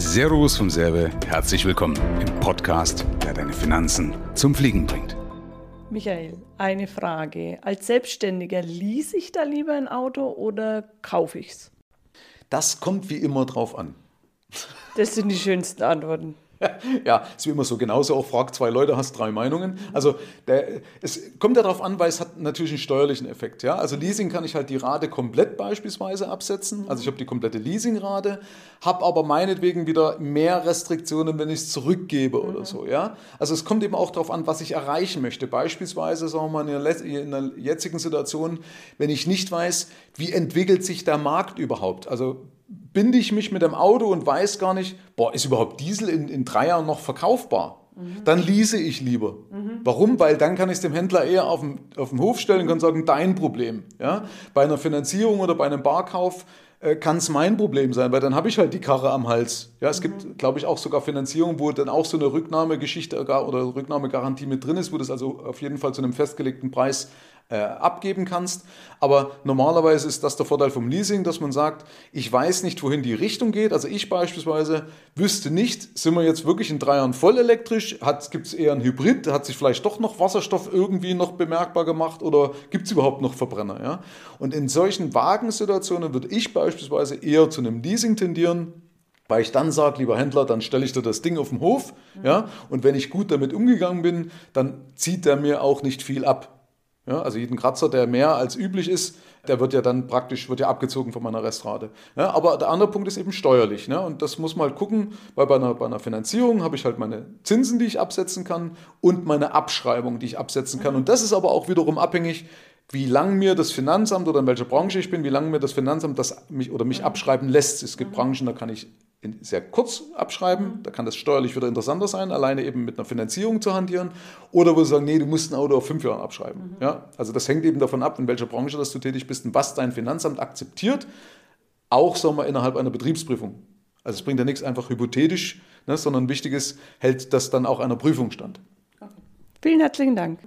Servus vom Serbe, herzlich willkommen im Podcast, der deine Finanzen zum Fliegen bringt. Michael, eine Frage. Als Selbstständiger lease ich da lieber ein Auto oder kaufe ich es? Das kommt wie immer drauf an. Das sind die schönsten Antworten. ja, ist wie immer so. Genauso auch fragt zwei Leute, hast drei Meinungen. Also der, es kommt ja darauf an, weil es hat natürlich einen steuerlichen Effekt. Ja? Also Leasing kann ich halt die Rate komplett beispielsweise absetzen. Also ich habe die komplette Leasingrate, habe aber meinetwegen wieder mehr Restriktionen, wenn ich es zurückgebe oder so. Ja? Also es kommt eben auch darauf an, was ich erreichen möchte. Beispielsweise, sagen wir mal, in der, in der jetzigen Situation, wenn ich nicht weiß, wie entwickelt sich der Markt überhaupt. Also binde ich mich mit dem Auto und weiß gar nicht, boah, ist überhaupt Diesel in, in drei Jahren noch verkaufbar? Mhm. Dann lease ich lieber. Mhm. Warum? Weil dann kann ich es dem Händler eher auf den, auf den Hof stellen und kann sagen, dein Problem. Ja? Bei einer Finanzierung oder bei einem Barkauf äh, kann es mein Problem sein, weil dann habe ich halt die Karre am Hals. Ja, es mhm. gibt, glaube ich, auch sogar Finanzierung, wo dann auch so eine Rücknahmegeschichte oder Rücknahmegarantie mit drin ist, wo das also auf jeden Fall zu einem festgelegten Preis äh, abgeben kannst. Aber normalerweise ist das der Vorteil vom Leasing, dass man sagt, ich weiß nicht, wohin die Richtung geht. Also ich beispielsweise wüsste nicht, sind wir jetzt wirklich in drei Jahren voll elektrisch? Gibt es eher ein Hybrid? Hat sich vielleicht doch noch Wasserstoff irgendwie noch bemerkbar gemacht oder gibt es überhaupt noch Verbrenner? Ja? Und in solchen Wagensituationen würde ich beispielsweise eher zu einem Leasing tendieren, weil ich dann sage, lieber Händler, dann stelle ich dir das Ding auf den Hof, mhm. ja, und wenn ich gut damit umgegangen bin, dann zieht der mir auch nicht viel ab. Ja, also jeden Kratzer, der mehr als üblich ist, der wird ja dann praktisch wird ja abgezogen von meiner Restrate. Ja, aber der andere Punkt ist eben steuerlich. Ne? Und das muss man halt gucken, weil bei einer, bei einer Finanzierung habe ich halt meine Zinsen, die ich absetzen kann und meine Abschreibung, die ich absetzen kann. Und das ist aber auch wiederum abhängig, wie lang mir das Finanzamt oder in welcher Branche ich bin, wie lange mir das Finanzamt das mich oder mich abschreiben lässt. Es gibt Branchen, da kann ich sehr kurz abschreiben, da kann das steuerlich wieder interessanter sein, alleine eben mit einer Finanzierung zu hantieren. Oder wo sie sagen, nee, du musst ein Auto auf fünf Jahre abschreiben. Mhm. Ja? Also das hängt eben davon ab, in welcher Branche dass du tätig bist und was dein Finanzamt akzeptiert, auch sagen wir, innerhalb einer Betriebsprüfung. Also es bringt ja nichts einfach hypothetisch, ne, sondern wichtig ist, hält das dann auch einer Prüfung stand. Vielen herzlichen Dank.